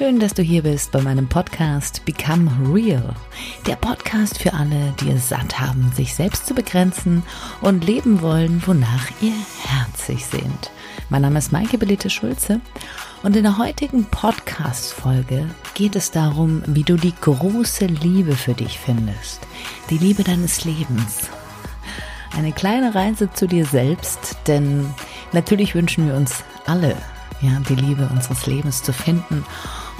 Schön, dass du hier bist bei meinem Podcast Become Real. Der Podcast für alle, die es satt haben, sich selbst zu begrenzen und leben wollen, wonach ihr Herz sehnt. Mein Name ist Maike Belitte Schulze und in der heutigen Podcast-Folge geht es darum, wie du die große Liebe für dich findest. Die Liebe deines Lebens. Eine kleine Reise zu dir selbst, denn natürlich wünschen wir uns alle ja, die Liebe unseres Lebens zu finden.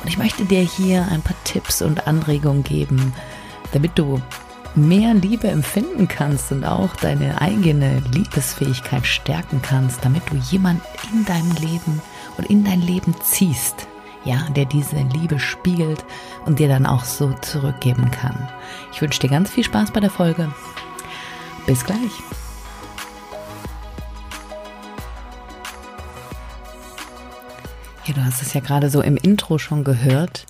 Und ich möchte dir hier ein paar Tipps und Anregungen geben, damit du mehr Liebe empfinden kannst und auch deine eigene Liebesfähigkeit stärken kannst, damit du jemand in deinem Leben und in dein Leben ziehst, ja, der diese Liebe spiegelt und dir dann auch so zurückgeben kann. Ich wünsche dir ganz viel Spaß bei der Folge. Bis gleich. Ja, du hast es ja gerade so im Intro schon gehört,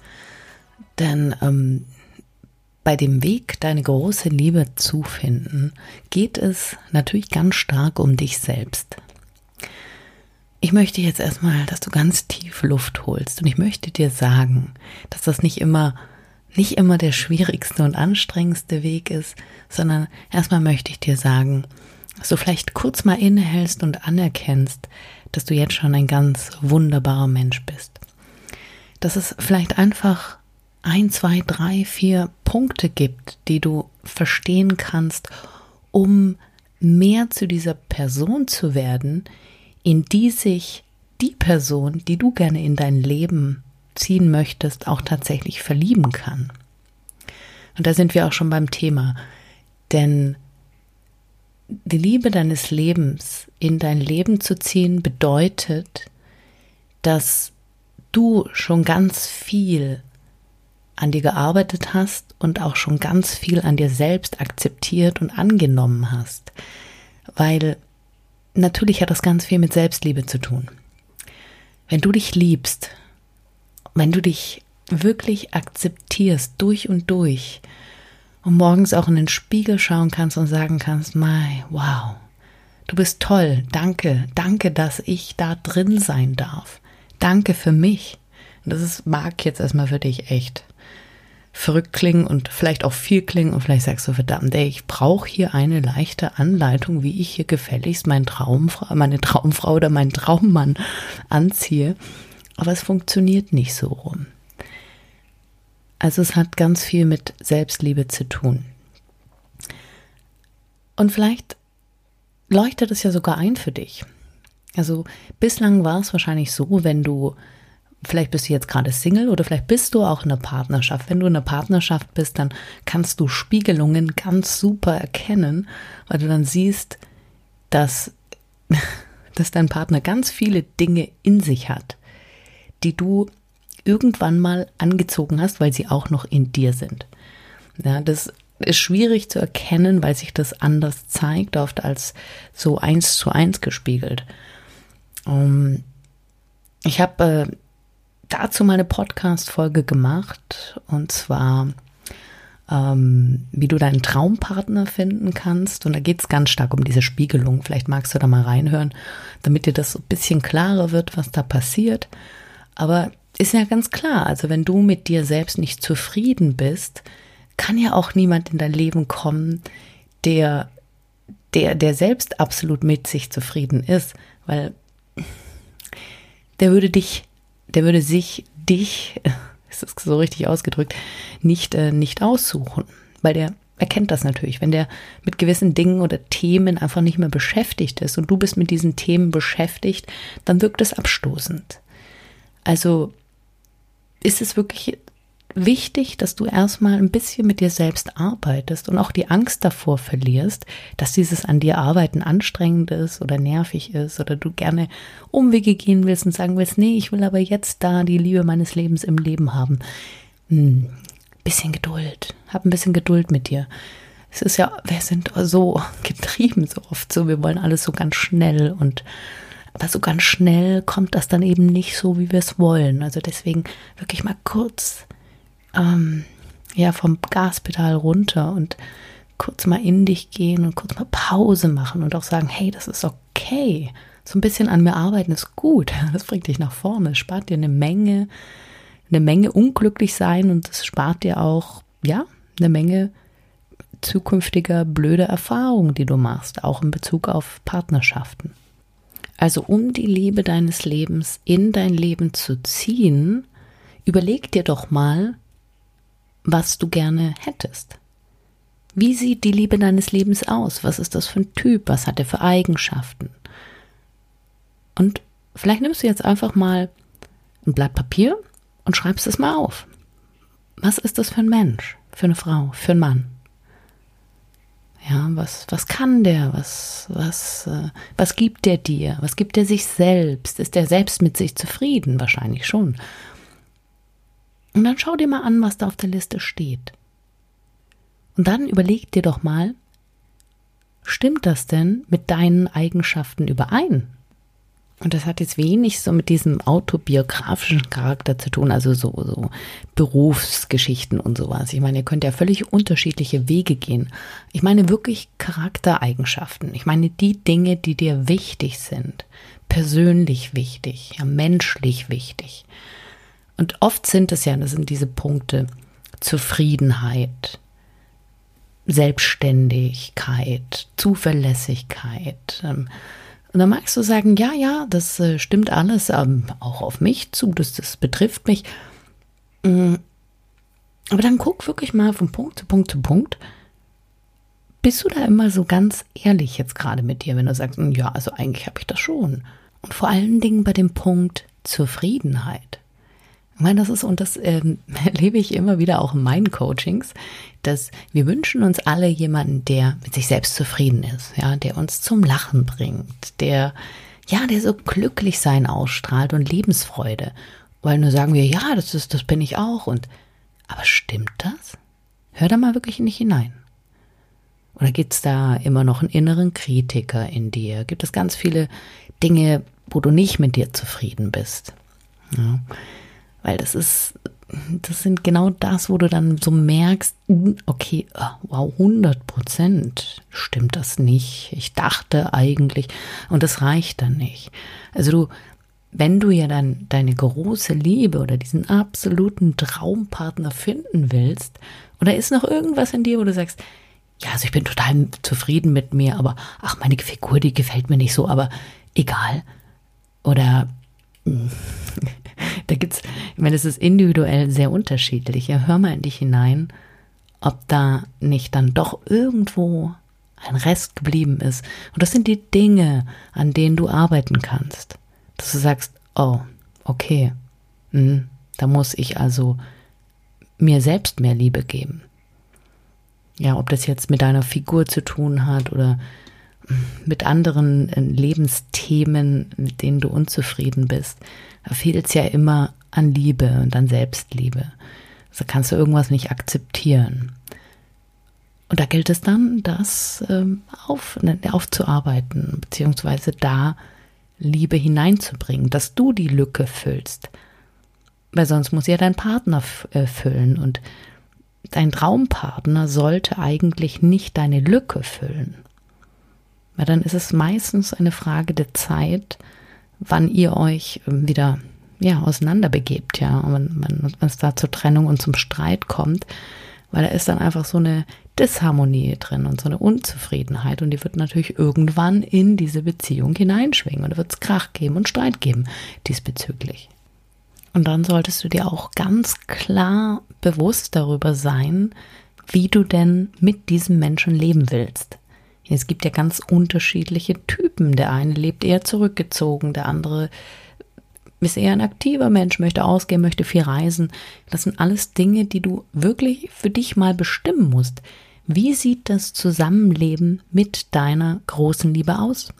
denn ähm, bei dem Weg, deine große Liebe zu finden, geht es natürlich ganz stark um dich selbst. Ich möchte jetzt erstmal, dass du ganz tief Luft holst und ich möchte dir sagen, dass das nicht immer nicht immer der schwierigste und anstrengendste Weg ist, sondern erstmal möchte ich dir sagen, dass du vielleicht kurz mal innehältst und anerkennst, dass du jetzt schon ein ganz wunderbarer Mensch bist. Dass es vielleicht einfach ein, zwei, drei, vier Punkte gibt, die du verstehen kannst, um mehr zu dieser Person zu werden, in die sich die Person, die du gerne in dein Leben ziehen möchtest, auch tatsächlich verlieben kann. Und da sind wir auch schon beim Thema. Denn die Liebe deines Lebens in dein Leben zu ziehen bedeutet, dass du schon ganz viel an dir gearbeitet hast und auch schon ganz viel an dir selbst akzeptiert und angenommen hast. Weil natürlich hat das ganz viel mit Selbstliebe zu tun. Wenn du dich liebst, wenn du dich wirklich akzeptierst durch und durch und morgens auch in den Spiegel schauen kannst und sagen kannst, my, wow, du bist toll, danke, danke, dass ich da drin sein darf. Danke für mich. Und das ist, mag jetzt erstmal für dich echt verrückt klingen und vielleicht auch viel klingen und vielleicht sagst du, verdammt, ey, ich brauche hier eine leichte Anleitung, wie ich hier gefälligst mein Traumfrau, meine Traumfrau oder meinen Traummann anziehe. Aber es funktioniert nicht so rum. Also es hat ganz viel mit Selbstliebe zu tun. Und vielleicht leuchtet es ja sogar ein für dich. Also bislang war es wahrscheinlich so, wenn du, vielleicht bist du jetzt gerade Single oder vielleicht bist du auch in einer Partnerschaft. Wenn du in einer Partnerschaft bist, dann kannst du Spiegelungen ganz super erkennen, weil du dann siehst, dass, dass dein Partner ganz viele Dinge in sich hat, die du irgendwann mal angezogen hast, weil sie auch noch in dir sind. Ja, das ist schwierig zu erkennen, weil sich das anders zeigt, oft als so eins zu eins gespiegelt. Um, ähm, ich habe äh, dazu mal eine Podcast-Folge gemacht und zwar, ähm, wie du deinen Traumpartner finden kannst. Und da geht es ganz stark um diese Spiegelung. Vielleicht magst du da mal reinhören, damit dir das ein bisschen klarer wird, was da passiert. Aber ist ja ganz klar, also wenn du mit dir selbst nicht zufrieden bist, kann ja auch niemand in dein Leben kommen, der, der, der selbst absolut mit sich zufrieden ist, weil der würde dich, der würde sich dich, ist das so richtig ausgedrückt, nicht, äh, nicht aussuchen, weil der erkennt das natürlich. Wenn der mit gewissen Dingen oder Themen einfach nicht mehr beschäftigt ist und du bist mit diesen Themen beschäftigt, dann wirkt es abstoßend. Also ist es wirklich wichtig, dass du erstmal ein bisschen mit dir selbst arbeitest und auch die Angst davor verlierst, dass dieses an dir arbeiten anstrengend ist oder nervig ist oder du gerne Umwege gehen willst und sagen willst, nee, ich will aber jetzt da die Liebe meines Lebens im Leben haben. Hm, bisschen Geduld. Hab ein bisschen Geduld mit dir. Es ist ja, wir sind so getrieben so oft so, wir wollen alles so ganz schnell und aber so ganz schnell kommt das dann eben nicht so, wie wir es wollen. Also deswegen wirklich mal kurz ähm, ja vom Gaspedal runter und kurz mal in dich gehen und kurz mal Pause machen und auch sagen, hey, das ist okay. So ein bisschen an mir arbeiten ist gut. Das bringt dich nach vorne, spart dir eine Menge eine Menge unglücklich sein und es spart dir auch, ja, eine Menge zukünftiger blöde Erfahrungen, die du machst, auch in Bezug auf Partnerschaften. Also um die Liebe deines Lebens in dein Leben zu ziehen, überleg dir doch mal, was du gerne hättest. Wie sieht die Liebe deines Lebens aus? Was ist das für ein Typ? Was hat er für Eigenschaften? Und vielleicht nimmst du jetzt einfach mal ein Blatt Papier und schreibst es mal auf. Was ist das für ein Mensch? Für eine Frau? Für einen Mann? Ja, was, was kann der? Was, was, äh, was gibt der dir? Was gibt er sich selbst? Ist er selbst mit sich zufrieden? Wahrscheinlich schon. Und dann schau dir mal an, was da auf der Liste steht. Und dann überleg dir doch mal, stimmt das denn mit deinen Eigenschaften überein? Und das hat jetzt wenig so mit diesem autobiografischen Charakter zu tun, also so, so Berufsgeschichten und sowas. Ich meine, ihr könnt ja völlig unterschiedliche Wege gehen. Ich meine wirklich Charaktereigenschaften. Ich meine die Dinge, die dir wichtig sind. Persönlich wichtig, ja, menschlich wichtig. Und oft sind es ja, das sind diese Punkte, Zufriedenheit, Selbstständigkeit, Zuverlässigkeit, ähm, und dann magst du sagen, ja, ja, das äh, stimmt alles ähm, auch auf mich zu, das, das betrifft mich. Mm. Aber dann guck wirklich mal von Punkt zu Punkt zu Punkt. Bist du da immer so ganz ehrlich jetzt gerade mit dir, wenn du sagst, mm, ja, also eigentlich habe ich das schon. Und vor allen Dingen bei dem Punkt Zufriedenheit. Ich meine, das ist, und das ähm, erlebe ich immer wieder auch in meinen Coachings, dass wir wünschen uns alle jemanden, der mit sich selbst zufrieden ist, ja, der uns zum Lachen bringt, der, ja, der so glücklich sein ausstrahlt und Lebensfreude. Weil nur sagen wir, ja, das ist, das bin ich auch. Und, aber stimmt das? Hör da mal wirklich nicht hinein. Oder gibt es da immer noch einen inneren Kritiker in dir? Gibt es ganz viele Dinge, wo du nicht mit dir zufrieden bist? Ja. Weil das ist, das sind genau das, wo du dann so merkst, okay, ah, wow, 100 Prozent stimmt das nicht. Ich dachte eigentlich, und das reicht dann nicht. Also du, wenn du ja dann deine große Liebe oder diesen absoluten Traumpartner finden willst, oder ist noch irgendwas in dir, wo du sagst, ja, also ich bin total zufrieden mit mir, aber ach, meine Figur, die gefällt mir nicht so, aber egal. Oder da gibt's, ich meine, es ist individuell sehr unterschiedlich. Ja, hör mal in dich hinein, ob da nicht dann doch irgendwo ein Rest geblieben ist. Und das sind die Dinge, an denen du arbeiten kannst. Dass du sagst, oh, okay, hm, da muss ich also mir selbst mehr Liebe geben. Ja, ob das jetzt mit deiner Figur zu tun hat oder mit anderen äh, Lebensthemen, mit denen du unzufrieden bist, da fehlt es ja immer an Liebe und an Selbstliebe. Also kannst du irgendwas nicht akzeptieren. Und da gilt es dann, das ähm, auf, ne, aufzuarbeiten, beziehungsweise da Liebe hineinzubringen, dass du die Lücke füllst. Weil sonst muss ja dein Partner äh, füllen und dein Traumpartner sollte eigentlich nicht deine Lücke füllen. Weil dann ist es meistens eine Frage der Zeit, wann ihr euch ähm, wieder ja, auseinanderbegebt, ja, und wenn es da zur Trennung und zum Streit kommt, weil da ist dann einfach so eine Disharmonie drin und so eine Unzufriedenheit und die wird natürlich irgendwann in diese Beziehung hineinschwingen und da wird es Krach geben und Streit geben diesbezüglich. Und dann solltest du dir auch ganz klar bewusst darüber sein, wie du denn mit diesem Menschen leben willst. Es gibt ja ganz unterschiedliche Typen. Der eine lebt eher zurückgezogen, der andere ist eher ein aktiver Mensch, möchte ausgehen, möchte viel reisen. Das sind alles Dinge, die du wirklich für dich mal bestimmen musst. Wie sieht das Zusammenleben mit deiner großen Liebe aus?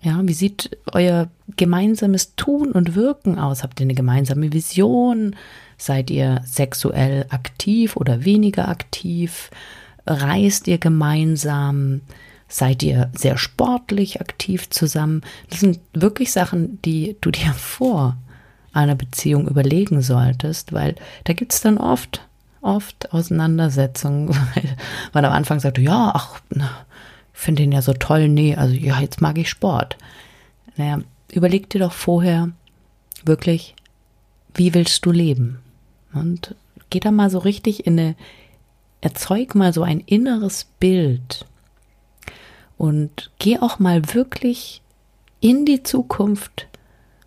Ja, wie sieht euer gemeinsames Tun und Wirken aus? Habt ihr eine gemeinsame Vision? Seid ihr sexuell aktiv oder weniger aktiv? Reist ihr gemeinsam? Seid ihr sehr sportlich aktiv zusammen? Das sind wirklich Sachen, die du dir vor einer Beziehung überlegen solltest, weil da gibt es dann oft, oft Auseinandersetzungen, weil man am Anfang sagt, ja, ach, finde den ja so toll, nee, also ja, jetzt mag ich Sport. Naja, überleg dir doch vorher wirklich, wie willst du leben? Und geh da mal so richtig in eine, erzeug mal so ein inneres Bild und geh auch mal wirklich in die Zukunft.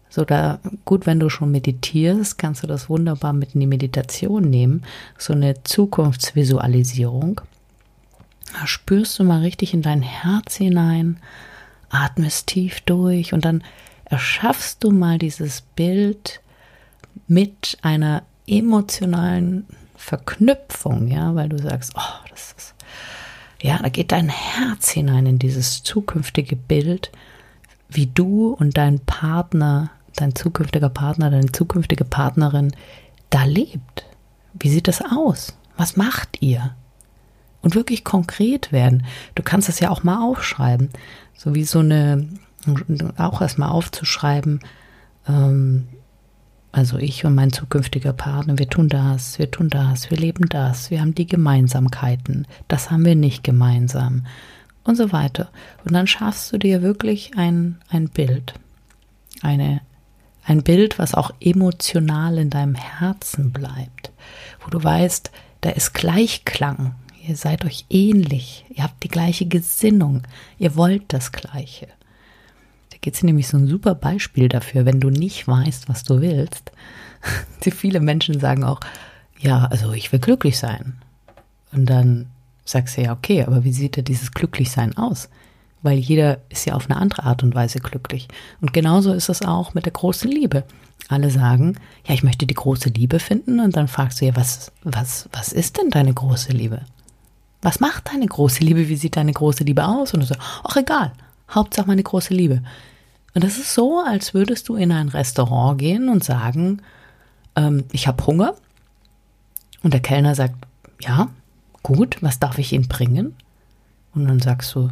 So da, gut, wenn du schon meditierst, kannst du das wunderbar mit in die Meditation nehmen. So eine Zukunftsvisualisierung. Da spürst du mal richtig in dein Herz hinein, atmest tief durch und dann erschaffst du mal dieses Bild mit einer emotionalen Verknüpfung, ja, weil du sagst, oh, das ist, ja, da geht dein Herz hinein in dieses zukünftige Bild, wie du und dein Partner, dein zukünftiger Partner, deine zukünftige Partnerin da lebt. Wie sieht das aus? Was macht ihr? Und wirklich konkret werden. Du kannst das ja auch mal aufschreiben. So wie so eine, auch erstmal aufzuschreiben, ähm, also ich und mein zukünftiger Partner, wir tun das, wir tun das, wir leben das, wir haben die Gemeinsamkeiten, das haben wir nicht gemeinsam. Und so weiter. Und dann schaffst du dir wirklich ein, ein Bild, eine, ein Bild, was auch emotional in deinem Herzen bleibt, wo du weißt, da ist Gleichklang, ihr seid euch ähnlich, ihr habt die gleiche Gesinnung, ihr wollt das Gleiche gibt es nämlich so ein super Beispiel dafür, wenn du nicht weißt, was du willst. Viele Menschen sagen auch, ja, also ich will glücklich sein. Und dann sagst du ja, okay, aber wie sieht denn dieses Glücklichsein aus? Weil jeder ist ja auf eine andere Art und Weise glücklich. Und genauso ist es auch mit der großen Liebe. Alle sagen, ja, ich möchte die große Liebe finden. Und dann fragst du ja, was, was, was ist denn deine große Liebe? Was macht deine große Liebe? Wie sieht deine große Liebe aus? Und du sagst, ach egal, Hauptsache meine große Liebe. Und das ist so, als würdest du in ein Restaurant gehen und sagen, ähm, ich habe Hunger. Und der Kellner sagt, ja, gut, was darf ich Ihnen bringen? Und dann sagst du,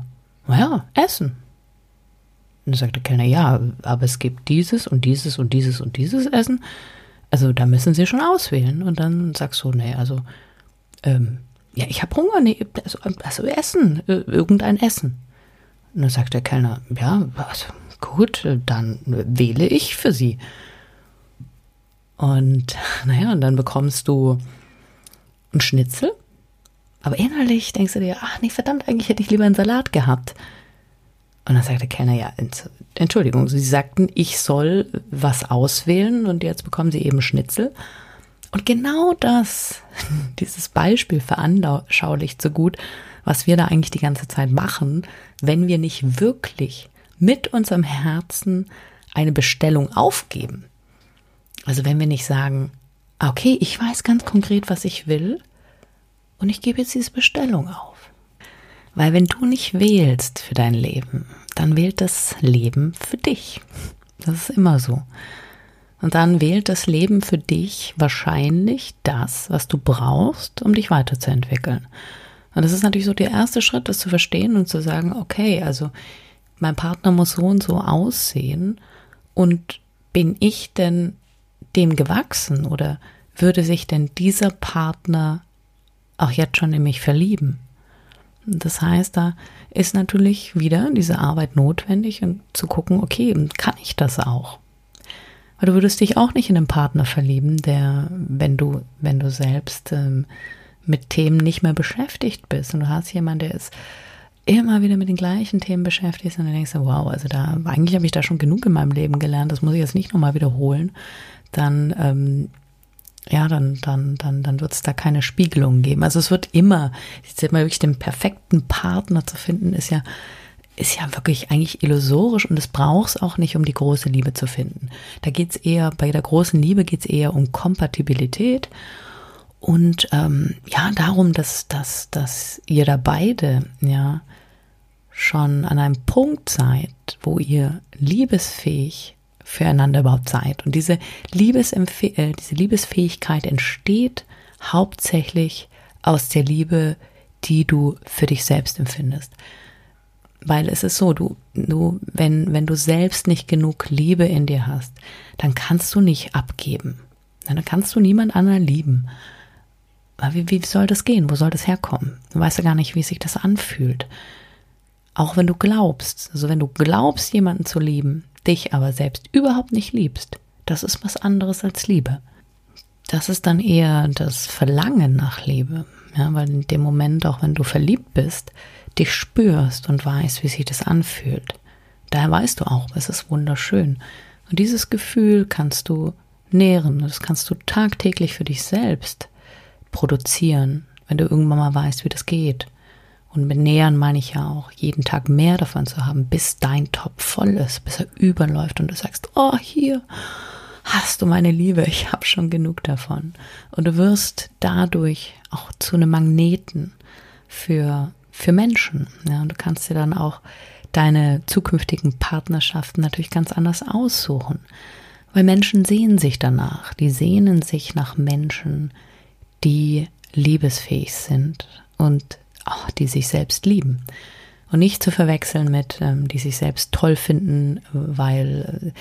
naja, Essen. Und dann sagt der Kellner, ja, aber es gibt dieses und dieses und dieses und dieses Essen. Also da müssen Sie schon auswählen. Und dann sagst du, nee, also, ähm, ja, ich habe Hunger, nee, also, also Essen, äh, irgendein Essen. Und dann sagt der Kellner, ja, was, gut, dann wähle ich für sie. Und naja, und dann bekommst du einen Schnitzel, aber innerlich denkst du dir, ach nee, verdammt, eigentlich hätte ich lieber einen Salat gehabt. Und dann sagt der Kellner, ja, Entschuldigung, Sie sagten, ich soll was auswählen und jetzt bekommen Sie eben Schnitzel. Und genau das, dieses Beispiel veranschaulicht so gut, was wir da eigentlich die ganze Zeit machen, wenn wir nicht wirklich mit unserem Herzen eine Bestellung aufgeben. Also wenn wir nicht sagen, okay, ich weiß ganz konkret, was ich will und ich gebe jetzt diese Bestellung auf. Weil wenn du nicht wählst für dein Leben, dann wählt das Leben für dich. Das ist immer so. Und dann wählt das Leben für dich wahrscheinlich das, was du brauchst, um dich weiterzuentwickeln. Und das ist natürlich so der erste Schritt, das zu verstehen und zu sagen, okay, also mein Partner muss so und so aussehen und bin ich denn dem gewachsen oder würde sich denn dieser Partner auch jetzt schon in mich verlieben? Das heißt, da ist natürlich wieder diese Arbeit notwendig und zu gucken, okay, kann ich das auch? Weil du würdest dich auch nicht in einen Partner verlieben, der, wenn du, wenn du selbst ähm, mit Themen nicht mehr beschäftigt bist und du hast jemanden, der ist immer wieder mit den gleichen Themen beschäftigst und dann denkst du, wow, also da, eigentlich habe ich da schon genug in meinem Leben gelernt, das muss ich jetzt nicht nochmal wiederholen, dann, ähm, ja, dann, dann, dann, dann wird es da keine Spiegelung geben. Also es wird immer, jetzt immer wirklich den perfekten Partner zu finden, ist ja, ist ja wirklich eigentlich illusorisch und es braucht es auch nicht, um die große Liebe zu finden. Da geht es eher, bei der großen Liebe geht es eher um Kompatibilität und ähm, ja, darum, dass, dass, dass ihr da beide, ja, schon an einem Punkt seid, wo ihr liebesfähig füreinander überhaupt seid. Und diese, Liebesempf äh, diese Liebesfähigkeit entsteht hauptsächlich aus der Liebe, die du für dich selbst empfindest. Weil es ist so, du, du, wenn, wenn du selbst nicht genug Liebe in dir hast, dann kannst du nicht abgeben. Dann kannst du niemand anderen lieben. Wie, wie soll das gehen? Wo soll das herkommen? Du weißt ja gar nicht, wie sich das anfühlt. Auch wenn du glaubst, also wenn du glaubst, jemanden zu lieben, dich aber selbst überhaupt nicht liebst, das ist was anderes als Liebe. Das ist dann eher das Verlangen nach Liebe. Ja, weil in dem Moment, auch wenn du verliebt bist, dich spürst und weißt, wie sich das anfühlt. Daher weißt du auch, es ist wunderschön. Und dieses Gefühl kannst du nähren, das kannst du tagtäglich für dich selbst produzieren, wenn du irgendwann mal weißt, wie das geht. Und mit nähern meine ich ja auch, jeden Tag mehr davon zu haben, bis dein Topf voll ist, bis er überläuft und du sagst, oh, hier hast du meine Liebe, ich habe schon genug davon. Und du wirst dadurch auch zu einem Magneten für, für Menschen. Ja, und du kannst dir dann auch deine zukünftigen Partnerschaften natürlich ganz anders aussuchen. Weil Menschen sehen sich danach. Die sehnen sich nach Menschen, die liebesfähig sind und oh, die sich selbst lieben. Und nicht zu verwechseln mit, ähm, die sich selbst toll finden, weil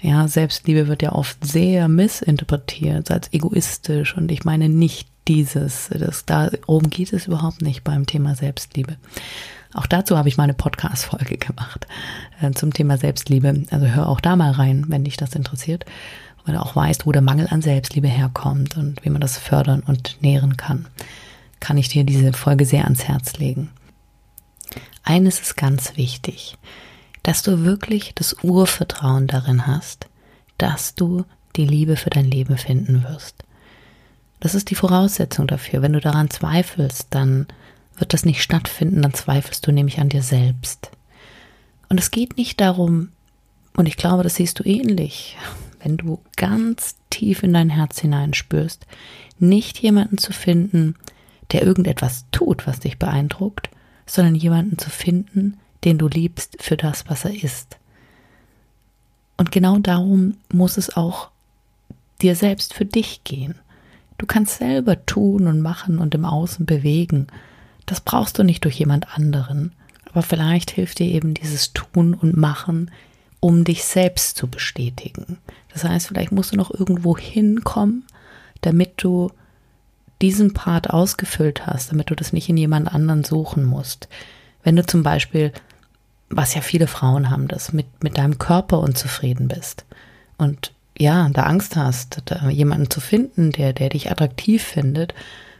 äh, ja, Selbstliebe wird ja oft sehr missinterpretiert als egoistisch und ich meine nicht dieses, das, darum geht es überhaupt nicht beim Thema Selbstliebe. Auch dazu habe ich mal eine Podcast-Folge gemacht äh, zum Thema Selbstliebe. Also hör auch da mal rein, wenn dich das interessiert. Weil du auch weißt, wo der Mangel an Selbstliebe herkommt und wie man das fördern und nähren kann. Kann ich dir diese Folge sehr ans Herz legen. Eines ist ganz wichtig, dass du wirklich das Urvertrauen darin hast, dass du die Liebe für dein Leben finden wirst. Das ist die Voraussetzung dafür. Wenn du daran zweifelst, dann wird das nicht stattfinden, dann zweifelst du nämlich an dir selbst. Und es geht nicht darum, und ich glaube, das siehst du ähnlich, wenn du ganz tief in dein Herz hineinspürst, nicht jemanden zu finden, der irgendetwas tut, was dich beeindruckt, sondern jemanden zu finden, den du liebst für das, was er ist. Und genau darum muss es auch dir selbst für dich gehen. Du kannst selber tun und machen und im Außen bewegen das brauchst du nicht durch jemand anderen. Aber vielleicht hilft dir eben dieses Tun und Machen, um dich selbst zu bestätigen. Das heißt, vielleicht musst du noch irgendwo hinkommen, damit du diesen Part ausgefüllt hast, damit du das nicht in jemand anderen suchen musst. Wenn du zum Beispiel, was ja viele Frauen haben, das mit, mit deinem Körper unzufrieden bist und ja, da Angst hast, da jemanden zu finden, der, der dich attraktiv findet.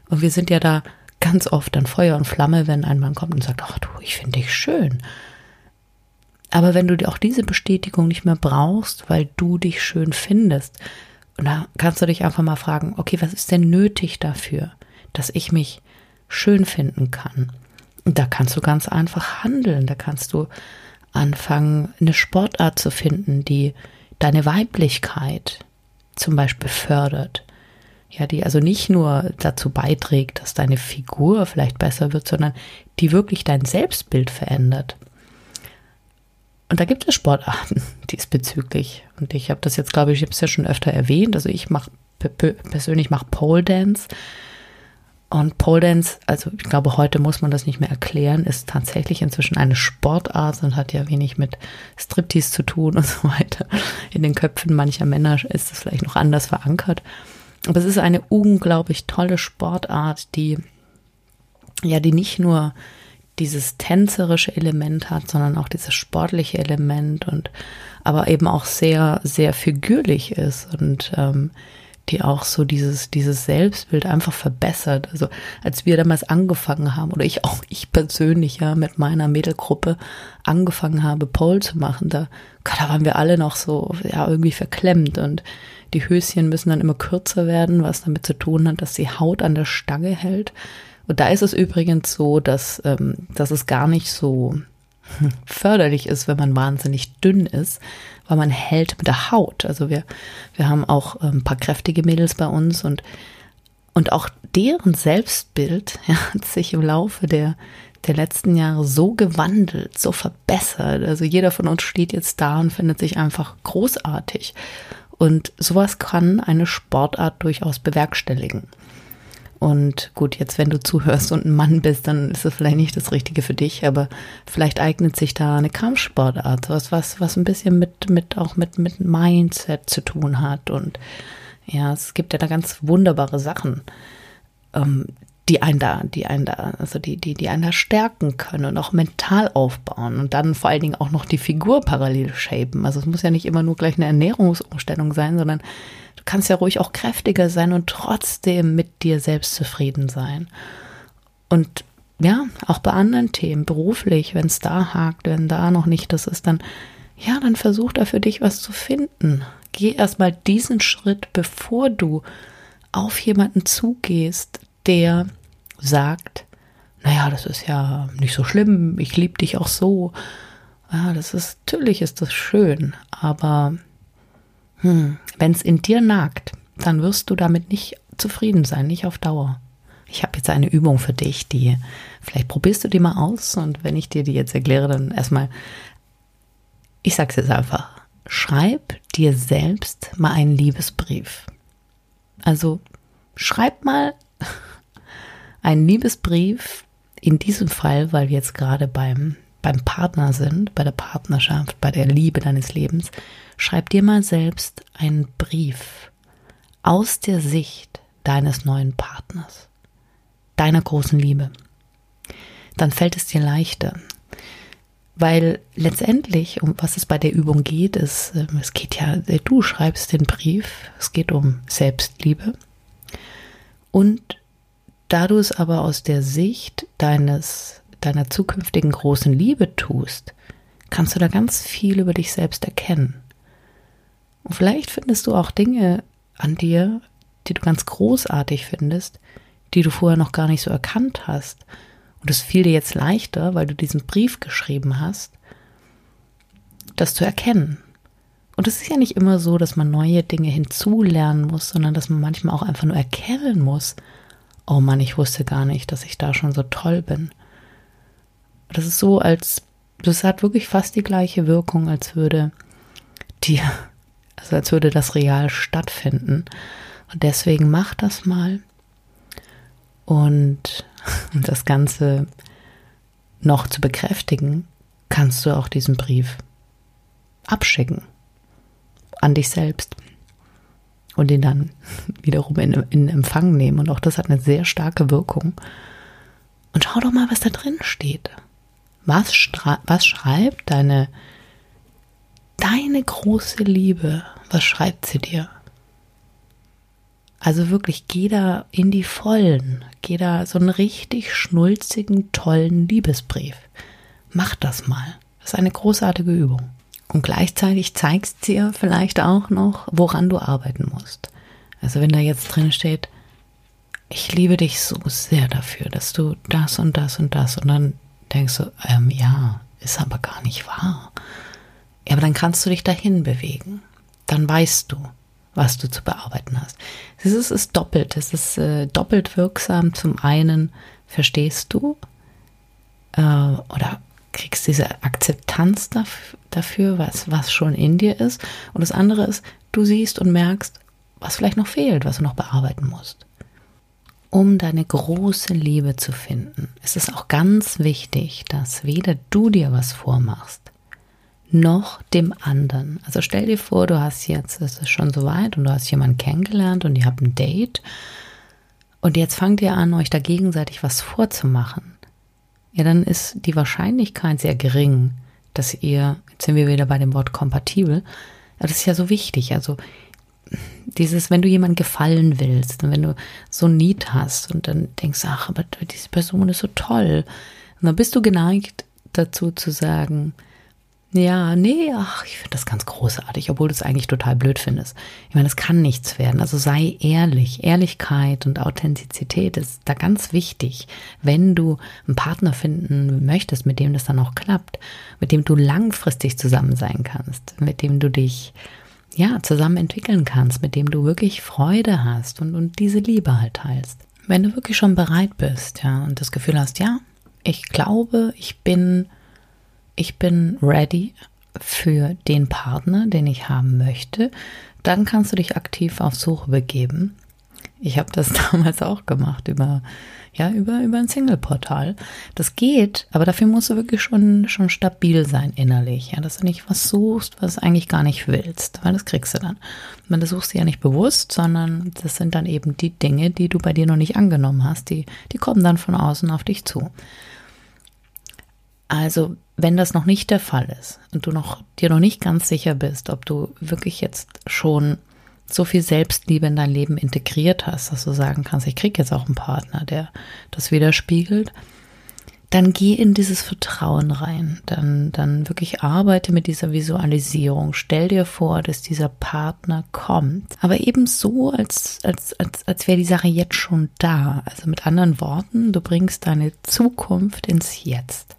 Und wir sind ja da ganz oft dann Feuer und Flamme, wenn ein Mann kommt und sagt, ach du, ich finde dich schön. Aber wenn du auch diese Bestätigung nicht mehr brauchst, weil du dich schön findest, und da kannst du dich einfach mal fragen, okay, was ist denn nötig dafür, dass ich mich schön finden kann? Und da kannst du ganz einfach handeln, da kannst du anfangen, eine Sportart zu finden, die deine Weiblichkeit zum Beispiel fördert, ja, die also nicht nur dazu beiträgt, dass deine Figur vielleicht besser wird, sondern die wirklich dein Selbstbild verändert. Und da gibt es Sportarten diesbezüglich. Und ich habe das jetzt, glaube ich, ich habe es ja schon öfter erwähnt. Also ich mache persönlich mache Pole Dance. Und Pole Dance, also ich glaube, heute muss man das nicht mehr erklären, ist tatsächlich inzwischen eine Sportart und hat ja wenig mit Striptease zu tun und so weiter. In den Köpfen mancher Männer ist es vielleicht noch anders verankert. Aber es ist eine unglaublich tolle Sportart, die ja, die nicht nur dieses tänzerische Element hat, sondern auch dieses sportliche Element und aber eben auch sehr, sehr figürlich ist und ähm, die auch so dieses, dieses Selbstbild einfach verbessert. Also als wir damals angefangen haben, oder ich auch, ich persönlich ja mit meiner Mädelgruppe angefangen habe, Pole zu machen, da, da waren wir alle noch so, ja, irgendwie verklemmt und die Höschen müssen dann immer kürzer werden, was damit zu tun hat, dass die Haut an der Stange hält. Und da ist es übrigens so, dass, ähm, dass es gar nicht so förderlich ist, wenn man wahnsinnig dünn ist, weil man hält mit der Haut. Also wir, wir haben auch ein paar kräftige Mädels bei uns und, und auch deren Selbstbild ja, hat sich im Laufe der, der letzten Jahre so gewandelt, so verbessert. Also jeder von uns steht jetzt da und findet sich einfach großartig. Und sowas kann eine Sportart durchaus bewerkstelligen. Und gut, jetzt wenn du zuhörst und ein Mann bist, dann ist es vielleicht nicht das Richtige für dich, aber vielleicht eignet sich da eine Kampfsportart, was, was, was ein bisschen mit, mit, auch mit, mit Mindset zu tun hat. Und ja, es gibt ja da ganz wunderbare Sachen, ähm, die einen da, die einen da, also die, die, die einen da stärken können und auch mental aufbauen und dann vor allen Dingen auch noch die Figur parallel shapen. Also es muss ja nicht immer nur gleich eine Ernährungsumstellung sein, sondern du kannst ja ruhig auch kräftiger sein und trotzdem mit dir selbst zufrieden sein. Und ja, auch bei anderen Themen, beruflich, wenn es da hakt, wenn da noch nicht das ist, dann ja, dann versuch da für dich was zu finden. Geh erstmal diesen Schritt, bevor du auf jemanden zugehst, der sagt, naja, das ist ja nicht so schlimm, ich liebe dich auch so. Ja, das ist, natürlich ist das schön, aber hm, wenn es in dir nagt, dann wirst du damit nicht zufrieden sein, nicht auf Dauer. Ich habe jetzt eine Übung für dich, die vielleicht probierst du die mal aus und wenn ich dir die jetzt erkläre, dann erstmal, ich sag's jetzt einfach, schreib dir selbst mal einen Liebesbrief. Also schreib mal einen Liebesbrief, in diesem Fall, weil wir jetzt gerade beim, beim Partner sind, bei der Partnerschaft, bei der Liebe deines Lebens, schreib dir mal selbst einen Brief aus der Sicht deines neuen Partners, deiner großen Liebe. Dann fällt es dir leichter. Weil letztendlich, um was es bei der Übung geht, ist, ähm, es geht ja, du schreibst den Brief, es geht um Selbstliebe. Und da du es aber aus der Sicht deines, deiner zukünftigen großen Liebe tust, kannst du da ganz viel über dich selbst erkennen. Und vielleicht findest du auch Dinge an dir, die du ganz großartig findest, die du vorher noch gar nicht so erkannt hast. Und es fiel dir jetzt leichter, weil du diesen Brief geschrieben hast, das zu erkennen. Und es ist ja nicht immer so, dass man neue Dinge hinzulernen muss, sondern dass man manchmal auch einfach nur erkennen muss, oh Mann, ich wusste gar nicht, dass ich da schon so toll bin. Das ist so, als, das hat wirklich fast die gleiche Wirkung, als würde dir, also als würde das real stattfinden. Und deswegen mach das mal. Und um das Ganze noch zu bekräftigen, kannst du auch diesen Brief abschicken an dich selbst und ihn dann wiederum in, in Empfang nehmen. Und auch das hat eine sehr starke Wirkung. Und schau doch mal, was da drin steht. Was, was schreibt deine, deine große Liebe? Was schreibt sie dir? Also wirklich, geh da in die Vollen. Geh da so einen richtig schnulzigen, tollen Liebesbrief. Mach das mal. Das ist eine großartige Übung. Und gleichzeitig zeigst dir vielleicht auch noch, woran du arbeiten musst. Also wenn da jetzt drin steht, ich liebe dich so sehr dafür, dass du das und das und das und dann denkst du, ähm, ja, ist aber gar nicht wahr. Ja, aber dann kannst du dich dahin bewegen. Dann weißt du, was du zu bearbeiten hast. Es ist, ist doppelt. Es ist äh, doppelt wirksam. Zum einen verstehst du äh, oder kriegst diese Akzeptanz dafür, was, was schon in dir ist. Und das andere ist, du siehst und merkst, was vielleicht noch fehlt, was du noch bearbeiten musst. Um deine große Liebe zu finden, ist es auch ganz wichtig, dass weder du dir was vormachst, noch dem anderen. Also stell dir vor, du hast jetzt, es ist schon soweit und du hast jemanden kennengelernt und ihr habt ein Date und jetzt fangt ihr an, euch da gegenseitig was vorzumachen ja, dann ist die Wahrscheinlichkeit sehr gering, dass ihr, jetzt sind wir wieder bei dem Wort kompatibel, das ist ja so wichtig. Also dieses, wenn du jemandem gefallen willst und wenn du so ein Need hast und dann denkst, ach, aber diese Person ist so toll, und dann bist du geneigt dazu zu sagen, ja, nee, ach, ich finde das ganz großartig, obwohl du es eigentlich total blöd findest. Ich meine, es kann nichts werden. Also sei ehrlich. Ehrlichkeit und Authentizität ist da ganz wichtig, wenn du einen Partner finden möchtest, mit dem das dann auch klappt, mit dem du langfristig zusammen sein kannst, mit dem du dich ja zusammen entwickeln kannst, mit dem du wirklich Freude hast und, und diese Liebe halt teilst. Wenn du wirklich schon bereit bist, ja, und das Gefühl hast, ja, ich glaube, ich bin ich bin ready für den Partner, den ich haben möchte, dann kannst du dich aktiv auf Suche begeben. Ich habe das damals auch gemacht über ja, über, über ein Single-Portal. Das geht, aber dafür musst du wirklich schon, schon stabil sein innerlich. Ja, dass du nicht was suchst, was du eigentlich gar nicht willst, weil das kriegst du dann. Man, das suchst du ja nicht bewusst, sondern das sind dann eben die Dinge, die du bei dir noch nicht angenommen hast, die, die kommen dann von außen auf dich zu. Also, wenn das noch nicht der Fall ist und du noch, dir noch nicht ganz sicher bist, ob du wirklich jetzt schon so viel Selbstliebe in dein Leben integriert hast, dass du sagen kannst, ich kriege jetzt auch einen Partner, der das widerspiegelt, dann geh in dieses Vertrauen rein. Dann, dann wirklich arbeite mit dieser Visualisierung. Stell dir vor, dass dieser Partner kommt. Aber eben so, als, als, als, als wäre die Sache jetzt schon da. Also mit anderen Worten, du bringst deine Zukunft ins Jetzt.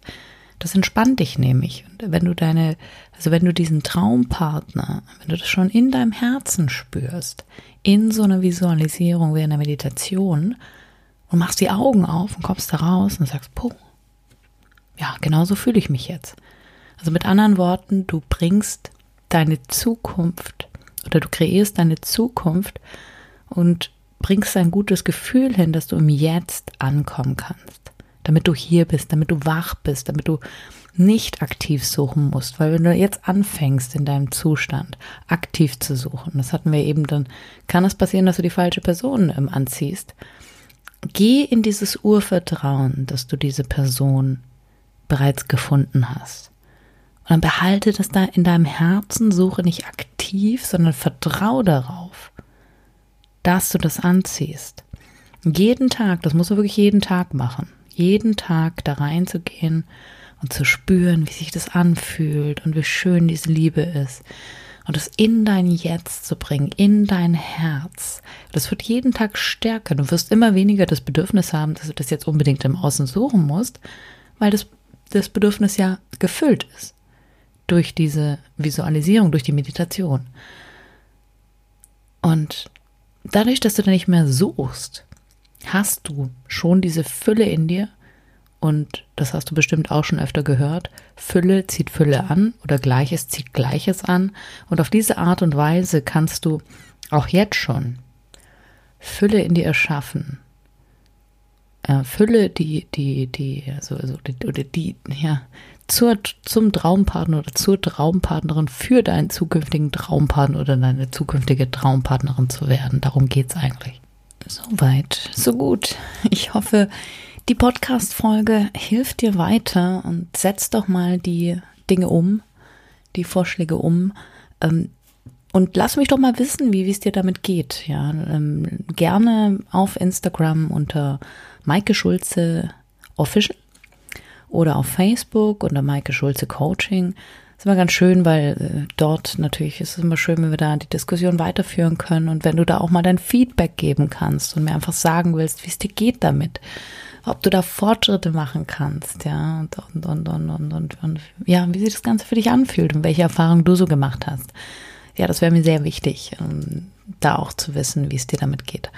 Das entspannt dich nämlich. Und wenn du deine, also wenn du diesen Traumpartner, wenn du das schon in deinem Herzen spürst, in so einer Visualisierung wie in der Meditation und machst die Augen auf und kommst da raus und sagst, puh, ja, genau so fühle ich mich jetzt. Also mit anderen Worten, du bringst deine Zukunft oder du kreierst deine Zukunft und bringst ein gutes Gefühl hin, dass du im Jetzt ankommen kannst damit du hier bist, damit du wach bist, damit du nicht aktiv suchen musst, weil wenn du jetzt anfängst in deinem Zustand aktiv zu suchen, das hatten wir eben, dann kann es passieren, dass du die falsche Person ähm, anziehst. Geh in dieses Urvertrauen, dass du diese Person bereits gefunden hast. Und dann behalte das da in deinem Herzen, suche nicht aktiv, sondern vertraue darauf, dass du das anziehst. Jeden Tag, das musst du wirklich jeden Tag machen jeden Tag da reinzugehen und zu spüren, wie sich das anfühlt und wie schön diese Liebe ist. Und das in dein Jetzt zu bringen, in dein Herz. Das wird jeden Tag stärker. Du wirst immer weniger das Bedürfnis haben, dass du das jetzt unbedingt im Außen suchen musst, weil das, das Bedürfnis ja gefüllt ist. Durch diese Visualisierung, durch die Meditation. Und dadurch, dass du da nicht mehr suchst, hast du schon diese Fülle in dir und das hast du bestimmt auch schon öfter gehört. Fülle zieht Fülle an oder Gleiches zieht Gleiches an. Und auf diese Art und Weise kannst du auch jetzt schon Fülle in dir erschaffen. Äh, Fülle, die, die, die, also, also die, oder die, ja, zur, zum Traumpartner oder zur Traumpartnerin für deinen zukünftigen Traumpartner oder deine zukünftige Traumpartnerin zu werden. Darum geht's eigentlich. Soweit, so gut. Ich hoffe, die Podcast-Folge hilft dir weiter und setz doch mal die Dinge um, die Vorschläge um. Ähm, und lass mich doch mal wissen, wie es dir damit geht. Ja, ähm, gerne auf Instagram unter Maike Schulze Official oder auf Facebook unter Maike Schulze Coaching ist immer ganz schön, weil äh, dort natürlich ist es immer schön, wenn wir da die Diskussion weiterführen können und wenn du da auch mal dein Feedback geben kannst und mir einfach sagen willst, wie es dir geht damit, ob du da Fortschritte machen kannst, ja, und, und, und, und, und, und, und ja, wie sich das Ganze für dich anfühlt und welche Erfahrungen du so gemacht hast. Ja, das wäre mir sehr wichtig, um, da auch zu wissen, wie es dir damit geht.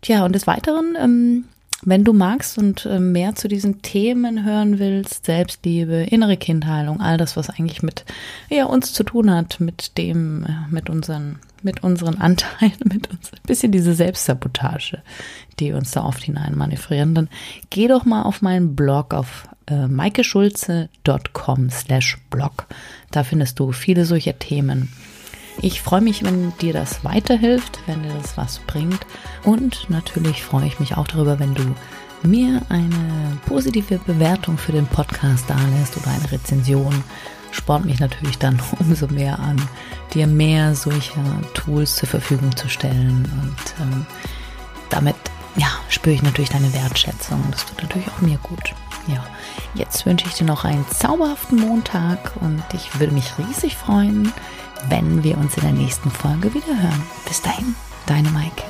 Tja, und des Weiteren, ähm, wenn du magst und äh, mehr zu diesen Themen hören willst, Selbstliebe, innere Kindheilung, all das, was eigentlich mit ja, uns zu tun hat, mit dem, äh, mit unseren, mit unseren Anteilen, mit uns, ein bisschen diese Selbstsabotage, die uns da oft hinein manövrieren, dann geh doch mal auf meinen Blog auf äh, maikeschulze.com slash blog. Da findest du viele solcher Themen ich freue mich, wenn dir das weiterhilft, wenn dir das was bringt. Und natürlich freue ich mich auch darüber, wenn du mir eine positive Bewertung für den Podcast dalässt oder eine Rezension. Spornt mich natürlich dann umso mehr an, dir mehr solcher Tools zur Verfügung zu stellen. Und ähm, damit ja, spüre ich natürlich deine Wertschätzung. Das tut natürlich auch mir gut. Ja, jetzt wünsche ich dir noch einen zauberhaften Montag und ich würde mich riesig freuen, wenn wir uns in der nächsten Folge wieder hören. Bis dahin, deine Maike.